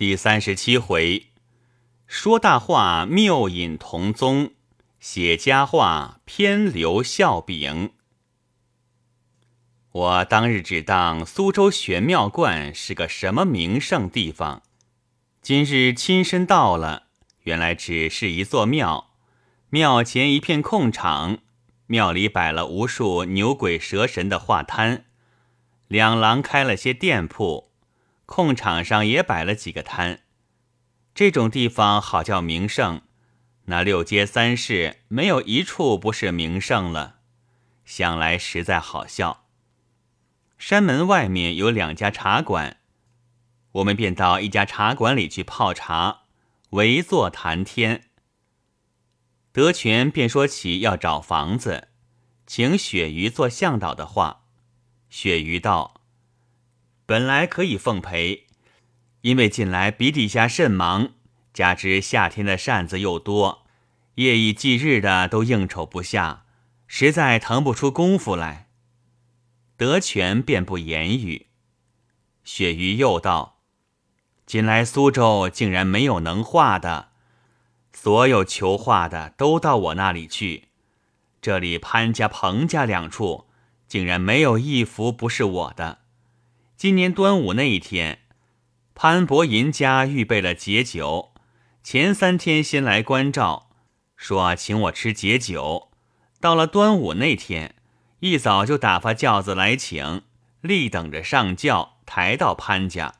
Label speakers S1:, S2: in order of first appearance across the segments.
S1: 第三十七回，说大话谬引同宗，写佳话偏留笑柄。我当日只当苏州玄妙观是个什么名胜地方，今日亲身到了，原来只是一座庙。庙前一片空场，庙里摆了无数牛鬼蛇神的画摊，两廊开了些店铺。空场上也摆了几个摊，这种地方好叫名胜。那六街三市没有一处不是名胜了，想来实在好笑。山门外面有两家茶馆，我们便到一家茶馆里去泡茶，围坐谈天。德全便说起要找房子，请雪鱼做向导的话，雪鱼道。本来可以奉陪，因为近来笔底下甚忙，加之夏天的扇子又多，夜以继日的都应酬不下，实在腾不出功夫来。德全便不言语。雪鱼又道：“近来苏州竟然没有能画的，所有求画的都到我那里去。这里潘家、彭家两处，竟然没有一幅不是我的。”今年端午那一天，潘伯银家预备了解酒，前三天先来关照，说请我吃解酒。到了端午那天，一早就打发轿子来请，立等着上轿抬到潘家，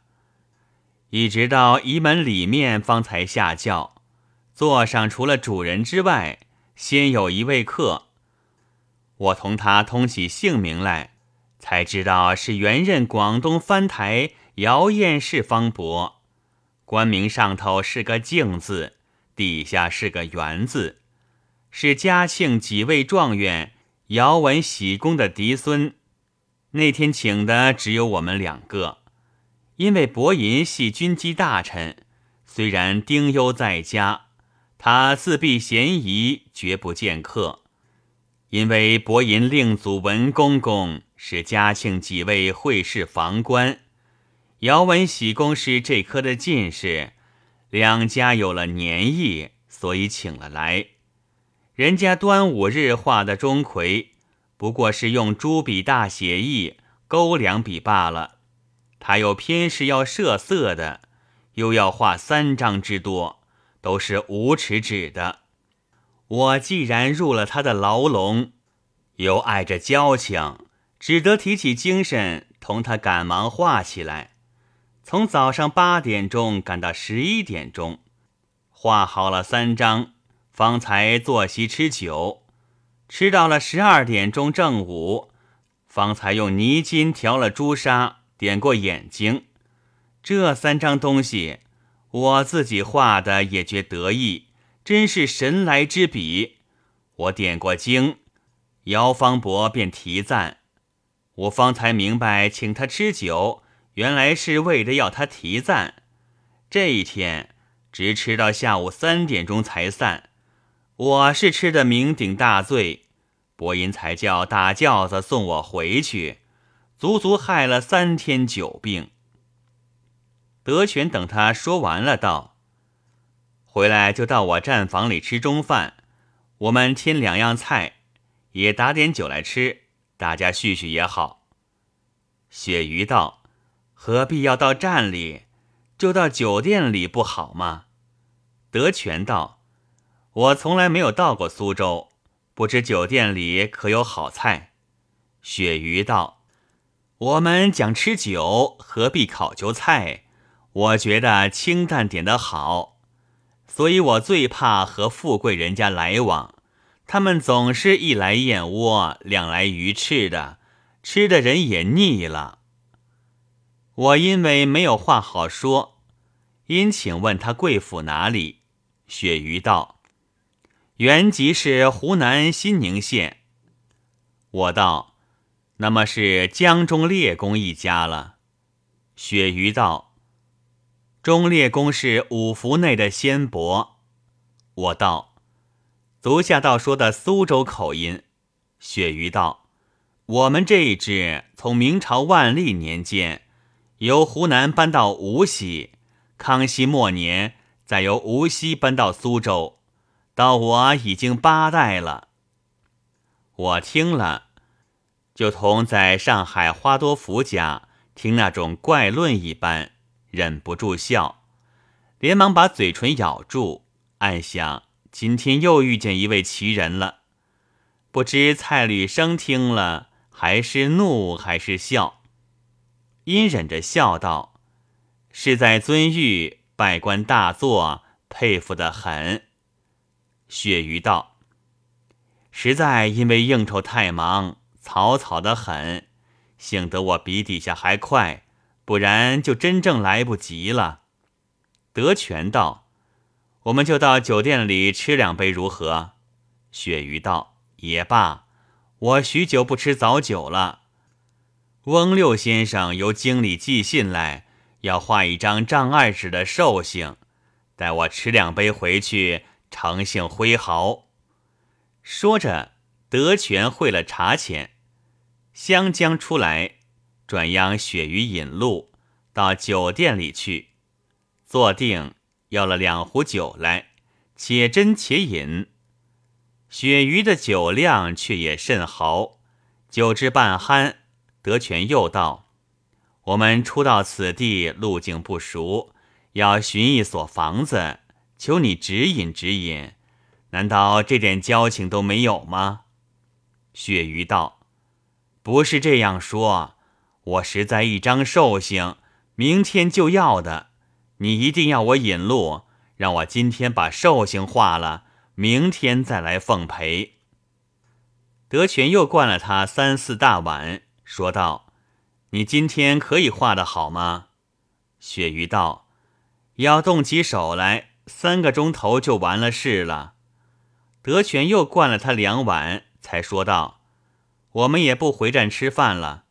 S1: 一直到仪门里面方才下轿。座上除了主人之外，先有一位客，我同他通起姓名来。才知道是原任广东藩台姚燕氏方伯，官名上头是个敬字，底下是个元字，是嘉庆几位状元姚文喜公的嫡孙。那天请的只有我们两个，因为伯银系军机大臣，虽然丁忧在家，他自避嫌疑，绝不见客。因为伯银令祖文公公。是嘉庆几位会试房官，姚文喜公是这科的进士，两家有了年谊，所以请了来。人家端午日画的钟馗，不过是用朱笔大写意勾两笔罢了。他又偏是要设色的，又要画三张之多，都是无耻指的。我既然入了他的牢笼，又碍着交情。只得提起精神，同他赶忙画起来。从早上八点钟赶到十一点钟，画好了三张，方才坐席吃酒。吃到了十二点钟正午，方才用泥金调了朱砂，点过眼睛。这三张东西，我自己画的也觉得意，真是神来之笔。我点过睛，姚方伯便提赞。我方才明白，请他吃酒，原来是为了要他提赞。这一天直吃到下午三点钟才散。我是吃的酩酊大醉，伯音才叫打轿子送我回去，足足害了三天酒病。德全等他说完了，道：“回来就到我站房里吃中饭，我们添两样菜，也打点酒来吃。”大家叙叙也好。雪鱼道：“何必要到站里？就到酒店里不好吗？”德全道：“我从来没有到过苏州，不知酒店里可有好菜。”雪鱼道：“我们讲吃酒，何必考究菜？我觉得清淡点的好，所以我最怕和富贵人家来往。”他们总是一来燕窝，两来鱼翅的，吃的人也腻了。我因为没有话好说，因请问他贵府哪里？鳕鱼道：“原籍是湖南新宁县。”我道：“那么是江中列公一家了。”鳕鱼道：“中列公是五福内的仙伯。”我道。足下道说的苏州口音，鳕鱼道：“我们这一支从明朝万历年间由湖南搬到无锡，康熙末年再由无锡搬到苏州，到我已经八代了。我听了，就同在上海花多福家听那种怪论一般，忍不住笑，连忙把嘴唇咬住，暗想今天又遇见一位奇人了。不知蔡履生听了，还是怒还是笑？阴忍着笑道。是在尊玉拜官大作，佩服的很。雪鱼道：“实在因为应酬太忙，草草的很，幸得我笔底下还快，不然就真正来不及了。”德全道：“我们就到酒店里吃两杯如何？”雪鱼道：“也罢，我许久不吃早酒了。”翁六先生由经理寄信来。要画一张丈二纸的寿星，待我吃两杯回去，诚信挥毫。说着，德全汇了茶钱，湘江出来，转央雪鱼引路到酒店里去，坐定要了两壶酒来，且斟且饮。雪鱼的酒量却也甚豪，酒至半酣，德全又道。我们初到此地，路径不熟，要寻一所房子，求你指引指引。难道这点交情都没有吗？鳕鱼道：“不是这样说，我实在一张寿星，明天就要的。你一定要我引路，让我今天把寿星画了，明天再来奉陪。”德全又灌了他三四大碗，说道。你今天可以画的好吗？雪鱼道：“要动起手来，三个钟头就完了事了。”德全又灌了他两碗，才说道：“我们也不回站吃饭了，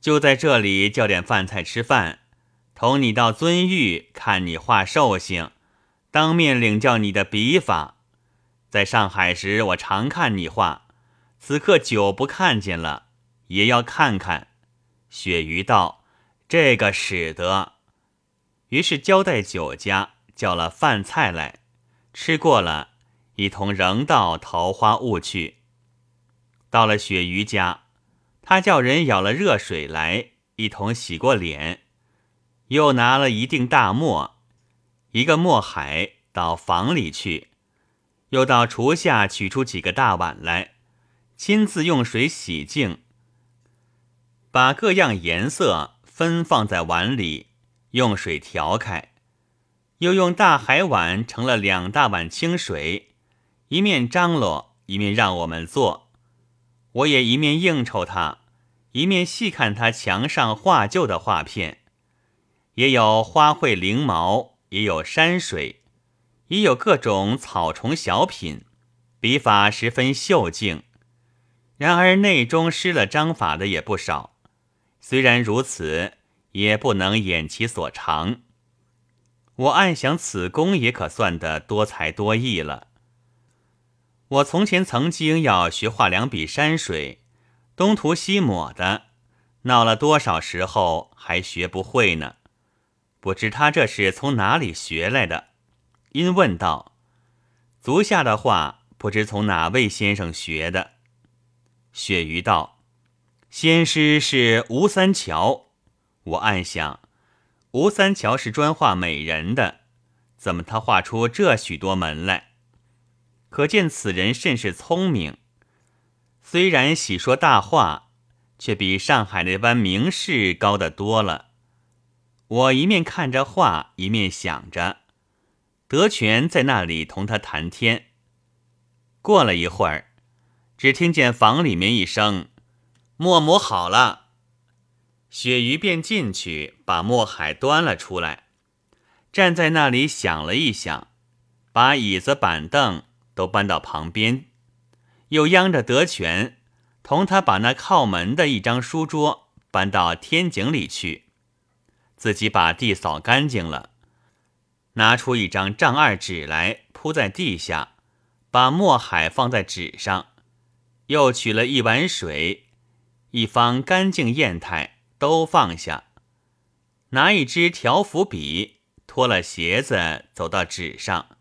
S1: 就在这里叫点饭菜吃饭，同你到尊玉看你画寿星，当面领教你的笔法。在上海时，我常看你画，此刻久不看见了，也要看看。”鳕鱼道：“这个使得。”于是交代酒家叫了饭菜来，吃过了，一同仍到桃花坞去。到了鳕鱼家，他叫人舀了热水来，一同洗过脸，又拿了一锭大墨，一个墨海到房里去，又到厨下取出几个大碗来，亲自用水洗净。把各样颜色分放在碗里，用水调开，又用大海碗盛了两大碗清水，一面张罗，一面让我们做。我也一面应酬他，一面细看他墙上画旧的画片，也有花卉翎毛，也有山水，也有各种草虫小品，笔法十分秀静。然而内中失了章法的也不少。虽然如此，也不能掩其所长。我暗想，此功也可算得多才多艺了。我从前曾经要学画两笔山水，东涂西抹的，闹了多少时候还学不会呢？不知他这是从哪里学来的？因问道：“足下的画，不知从哪位先生学的？”鳕鱼道。先师是吴三桥，我暗想，吴三桥是专画美人的，怎么他画出这许多门来？可见此人甚是聪明。虽然喜说大话，却比上海那般名士高得多了。我一面看着画，一面想着，德全在那里同他谈天。过了一会儿，只听见房里面一声。墨磨好了，鳕鱼便进去把墨海端了出来，站在那里想了一想，把椅子板凳都搬到旁边，又央着德全同他把那靠门的一张书桌搬到天井里去，自己把地扫干净了，拿出一张丈二纸来铺在地下，把墨海放在纸上，又取了一碗水。一方干净砚台都放下，拿一支条幅笔，脱了鞋子，走到纸上，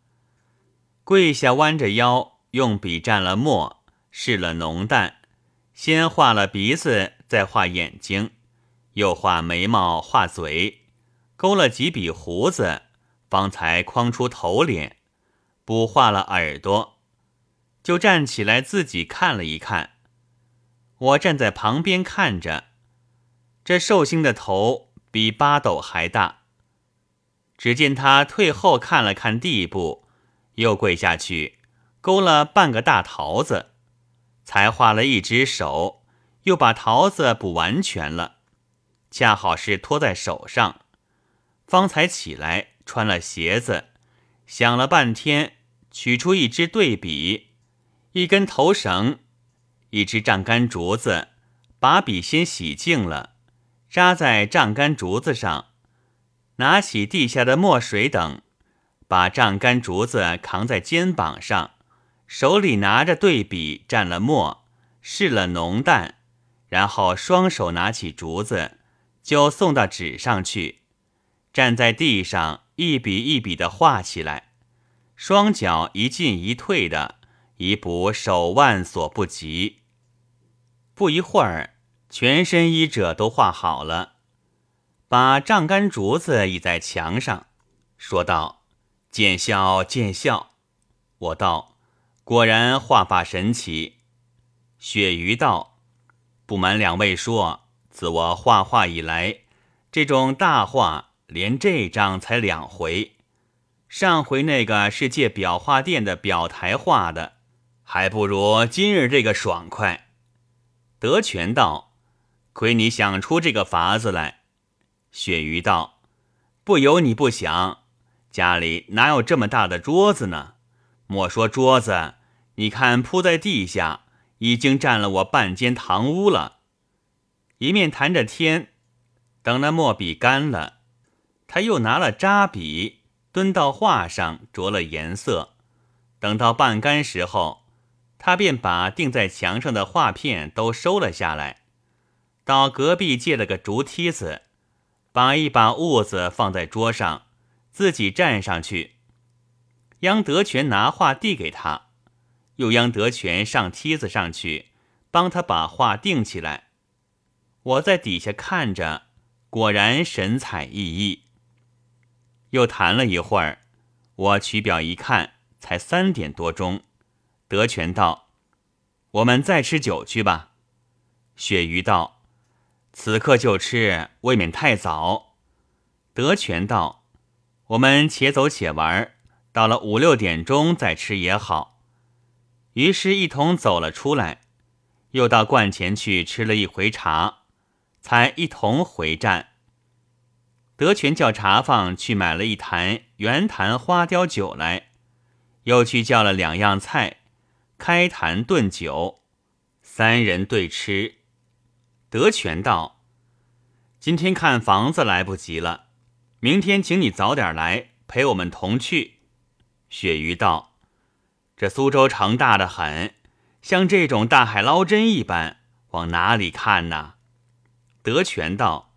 S1: 跪下，弯着腰，用笔蘸了墨，试了浓淡，先画了鼻子，再画眼睛，又画眉毛，画嘴，勾了几笔胡子，方才框出头脸，补画了耳朵，就站起来自己看了一看。我站在旁边看着，这寿星的头比八斗还大。只见他退后看了看地步，又跪下去勾了半个大桃子，才画了一只手，又把桃子补完全了，恰好是托在手上，方才起来穿了鞋子，想了半天，取出一支对笔，一根头绳，一支丈杆竹子，把笔先洗净了，扎在丈杆竹子上。拿起地下的墨水等，把丈杆竹子扛在肩膀上，手里拿着对笔蘸了墨，试了浓淡，然后双手拿起竹子，就送到纸上去，站在地上一笔一笔的画起来，双脚一进一退的，以补手腕所不及。不一会儿，全身衣褶都画好了。把丈杆竹子倚在墙上，说道：“见笑，见笑。”我道：“果然画法神奇。”雪鱼道：“不瞒两位说，自我画画以来，这种大画连这张才两回。上回那个是借裱画店的裱台画的，还不如今日这个爽快。”德全道：“亏你想出这个法子来。”鳕鱼道：“不由你不想，家里哪有这么大的桌子呢？莫说桌子，你看铺在地下，已经占了我半间堂屋了。”一面谈着天，等那墨笔干了，他又拿了扎笔，蹲到画上着了颜色。等到半干时候，他便把钉在墙上的画片都收了下来，到隔壁借了个竹梯子。把一把痦子放在桌上，自己站上去。央德全拿画递给他，又央德全上梯子上去，帮他把画钉起来。我在底下看着，果然神采奕奕。又谈了一会儿，我取表一看，才三点多钟。德全道：“我们再吃酒去吧。”鳕鱼道。此刻就吃，未免太早。德全道：“我们且走且玩，到了五六点钟再吃也好。”于是，一同走了出来，又到观前去吃了一回茶，才一同回站。德全叫茶坊去买了一坛圆坛花雕酒来，又去叫了两样菜，开坛炖酒，三人对吃。德全道：“今天看房子来不及了，明天请你早点来陪我们同去。”鳕鱼道：“这苏州城大的很，像这种大海捞针一般，往哪里看呢？”德全道：“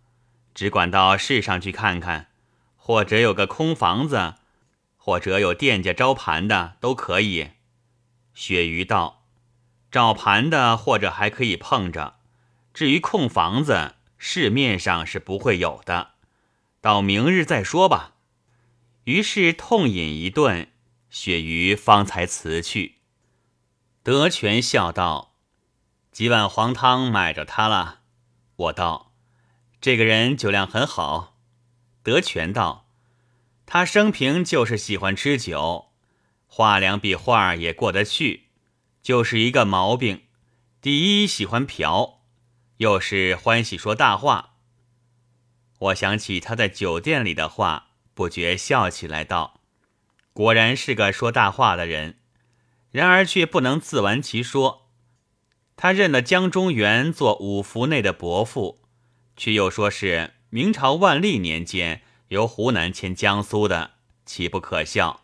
S1: 只管到市上去看看，或者有个空房子，或者有店家招盘的，都可以。”鳕鱼道：“招盘的，或者还可以碰着。”至于空房子，市面上是不会有的，到明日再说吧。于是痛饮一顿，鳕鱼方才辞去。德全笑道：“几碗黄汤买着他了。”我道：“这个人酒量很好。”德全道：“他生平就是喜欢吃酒，画两笔画也过得去，就是一个毛病，第一喜欢嫖。”又是欢喜说大话。我想起他在酒店里的话，不觉笑起来，道：“果然是个说大话的人。”然而却不能自完其说。他认了江中原做五福内的伯父，却又说是明朝万历年间由湖南迁江苏的，岂不可笑？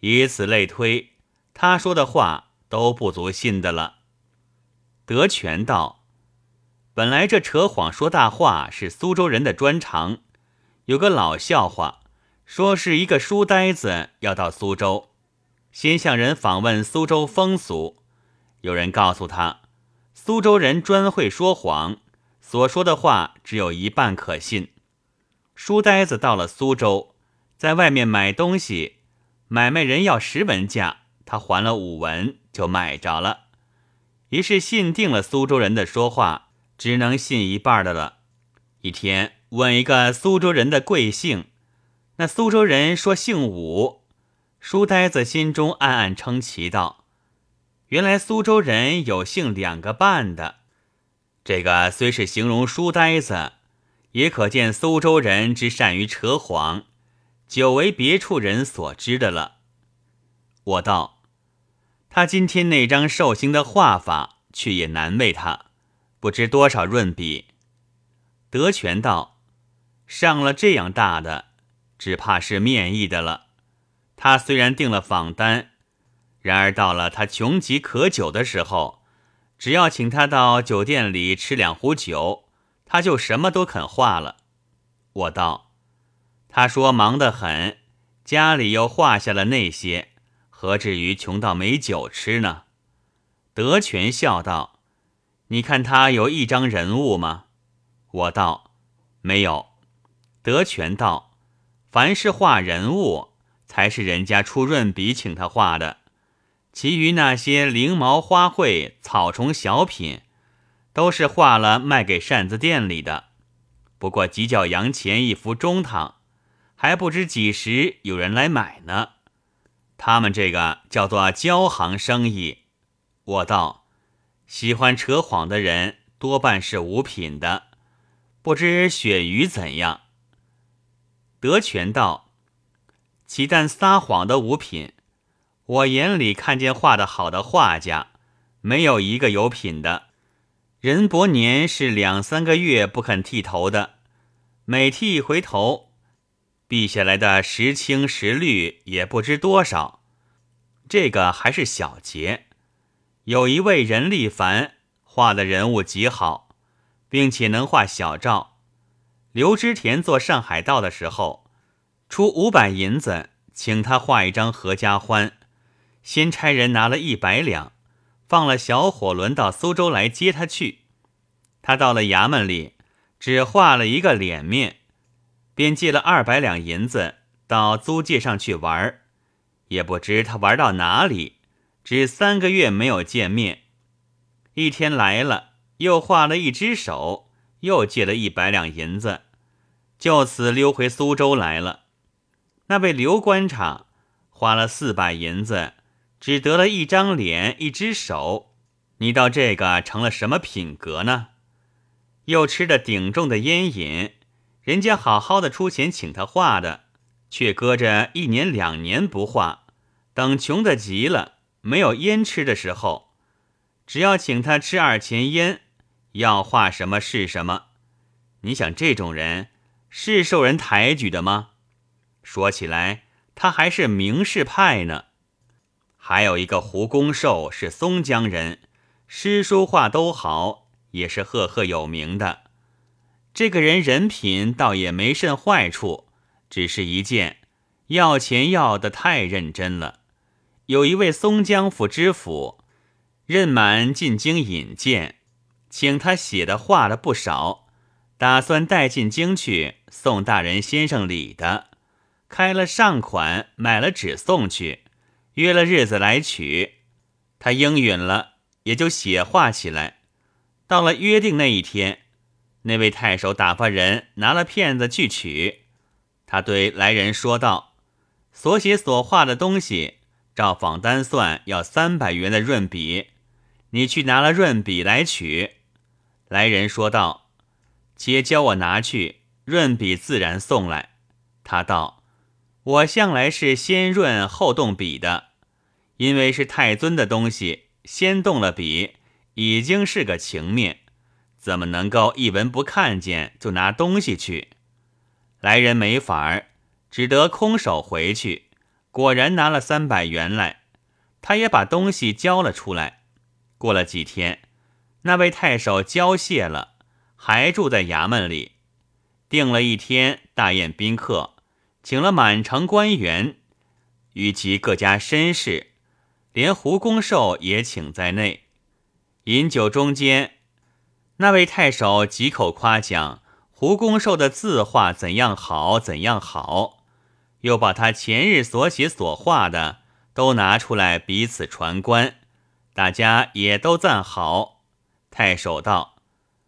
S1: 以此类推，他说的话都不足信的了。德全道。本来这扯谎说大话是苏州人的专长，有个老笑话，说是一个书呆子要到苏州，先向人访问苏州风俗。有人告诉他，苏州人专会说谎，所说的话只有一半可信。书呆子到了苏州，在外面买东西，买卖人要十文价，他还了五文就买着了。于是信定了苏州人的说话，只能信一半的了。一天问一个苏州人的贵姓，那苏州人说姓武。书呆子心中暗暗称奇道。原来苏州人有姓两个半的，这个虽是形容书呆子，也可见苏州人之善于扯谎，久为别处人所知的了。我道，他今天那张寿星的画法，却也难为他，不知多少润笔。德全道，上了这样大的，只怕是面议的了。他虽然定了访单。然而到了他穷极渴酒的时候，只要请他到酒店里吃两壶酒，他就什么都肯画了。我道：“他说忙得很，家里又画下了那些，何至于穷到没酒吃呢？”德全笑道：“你看他有一张人物吗？”我道：“没有。”德全道：“凡是画人物，才是人家出润笔请他画的。”其余那些翎毛花卉、草虫小品，都是画了卖给扇子店里的。不过几角洋钱一幅中堂，还不知几时有人来买呢。他们这个叫做交行生意。我道，喜欢扯谎的人多半是五品的，不知鳕鱼怎样？德全道，岂但撒谎的五品。我眼里看见画的好的画家，没有一个有品的。任伯年是两三个月不肯剃头的，每剃一回头，避下来的时青时绿也不知多少。这个还是小节。有一位任立凡画的人物极好，并且能画小照。刘知田做上海道的时候，出五百银子请他画一张合家欢。先差人拿了一百两，放了小火轮到苏州来接他去。他到了衙门里，只画了一个脸面，便借了二百两银子到租界上去玩也不知他玩到哪里，只三个月没有见面。一天来了，又画了一只手，又借了一百两银子，就此溜回苏州来了。那位刘官场花了四百银子。只得了一张脸，一只手，你到这个成了什么品格呢？又吃的顶重的烟瘾，人家好好的出钱请他画的，却搁着一年两年不画，等穷的急了，没有烟吃的时候，只要请他吃二钱烟，要画什么是什么。你想这种人是受人抬举的吗？说起来，他还是名士派呢。还有一个胡公寿是松江人，诗书画都好，也是赫赫有名的。这个人人品倒也没甚坏处，只是一件要钱要的太认真了。有一位松江府知府，任满进京引荐，请他写的画了不少，打算带进京去送大人先生礼的，开了上款，买了纸送去。约了日子来取，他应允了，也就写画起来。到了约定那一天，那位太守打发人拿了片子去取。他对来人说道：“所写所画的东西，照仿单算要三百元的润笔，你去拿了润笔来取。”来人说道：“且教我拿去，润笔自然送来。”他道：“我向来是先润后动笔的。”因为是太尊的东西，先动了笔，已经是个情面，怎么能够一文不看见就拿东西去？来人没法儿，只得空手回去。果然拿了三百元来，他也把东西交了出来。过了几天，那位太守交谢了，还住在衙门里，定了一天大宴宾客，请了满城官员，与其各家绅士，连胡公寿也请在内。饮酒中间，那位太守几口夸奖胡公寿的字画怎样好，怎样好，又把他前日所写所画的都拿出来彼此传观，大家也都赞好。太守道：“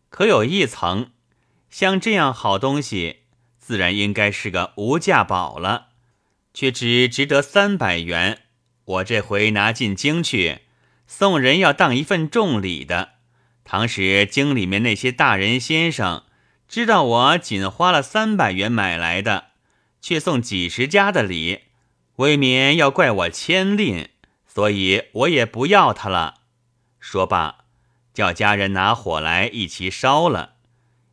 S1: 可有一层，像这样好东西。”自然应该是个无价宝了，却只值得三百元。我这回拿进京去，送人要当一份重礼的。倘使京里面那些大人先生知道我仅花了三百元买来的，却送几十家的礼，未免要怪我牵吝，所以我也不要他了。说罢，叫家人拿火来一起烧了。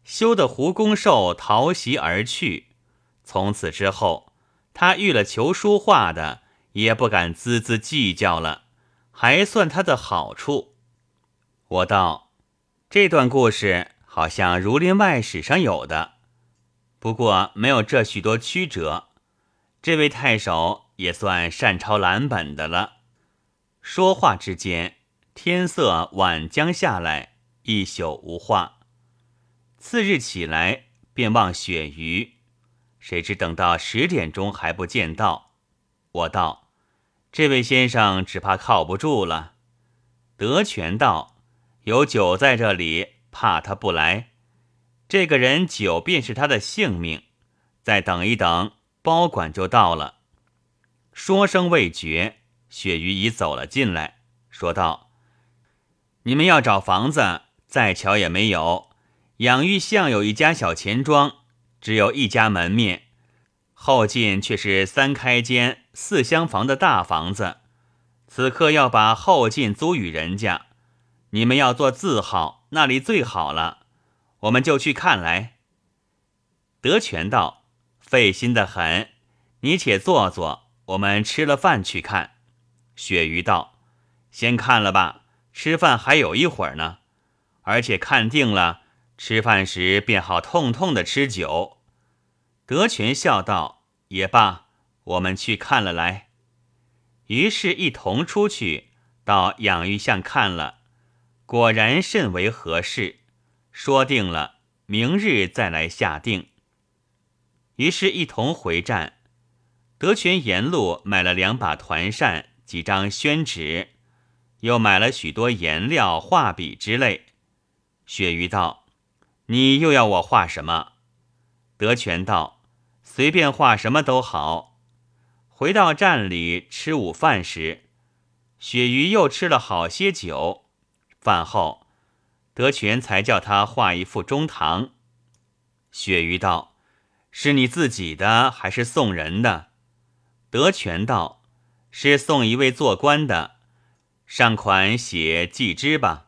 S1: 羞得胡公寿逃席而去。从此之后，他遇了求书画的，也不敢孜孜计较了，还算他的好处。我道，这段故事好像《儒林外史》上有的，不过没有这许多曲折。这位太守也算善抄蓝本的了。说话之间，天色晚将下来，一宿无话。次日起来，便望雪鱼，谁知等到十点钟还不见到。我道：“这位先生只怕靠不住了。”德全道：“有酒在这里，怕他不来。这个人酒便是他的性命，再等一等，包管就到了。”说声未绝，雪鱼已走了进来，说道：“你们要找房子，再瞧也没有。”养育巷有一家小钱庄，只有一家门面，后进却是三开间四厢房的大房子。此刻要把后进租与人家，你们要做字号，那里最好了，我们就去看来。德全道费心的很，你且坐坐，我们吃了饭去看。鳕鱼道先看了吧，吃饭还有一会儿呢，而且看定了。吃饭时便好痛痛的吃酒，德全笑道：“也罢，我们去看了来。”于是，一同出去到养育巷看了，果然甚为合适。说定了，明日再来下定。于是，一同回站。德全沿路买了两把团扇、几张宣纸，又买了许多颜料、画笔之类。鳕鱼道。你又要我画什么？德全道：“随便画什么都好。”回到站里吃午饭时，鳕鱼又吃了好些酒。饭后，德全才叫他画一副中堂。鳕鱼道：“是你自己的还是送人的？”德全道：“是送一位做官的，上款写季之吧。”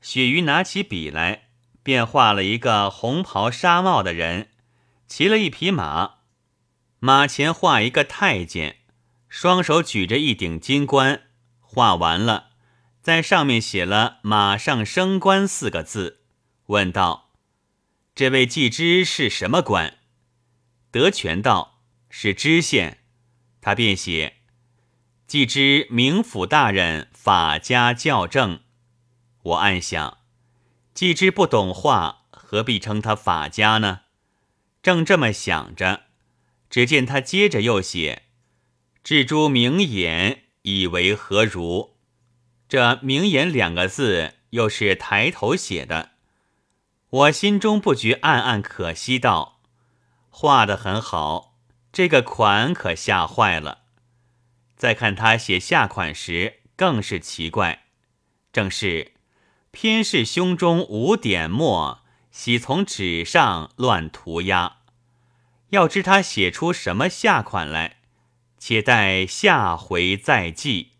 S1: 鳕鱼拿起笔来。便画了一个红袍纱帽的人，骑了一匹马，马前画一个太监，双手举着一顶金冠。画完了，在上面写了“马上升官”四个字，问道：“这位季之是什么官？”德全道：“是知县。”他便写：“季之明府大人，法家校正。”我暗想。既知不懂画，何必称他法家呢？正这么想着，只见他接着又写“置诸明眼，以为何如？”这“明眼”两个字又是抬头写的。我心中不觉暗暗可惜，道：“画的很好，这个款可吓坏了。”再看他写下款时，更是奇怪，正是。偏是胸中无点墨，喜从纸上乱涂鸦。要知他写出什么下款来，且待下回再记。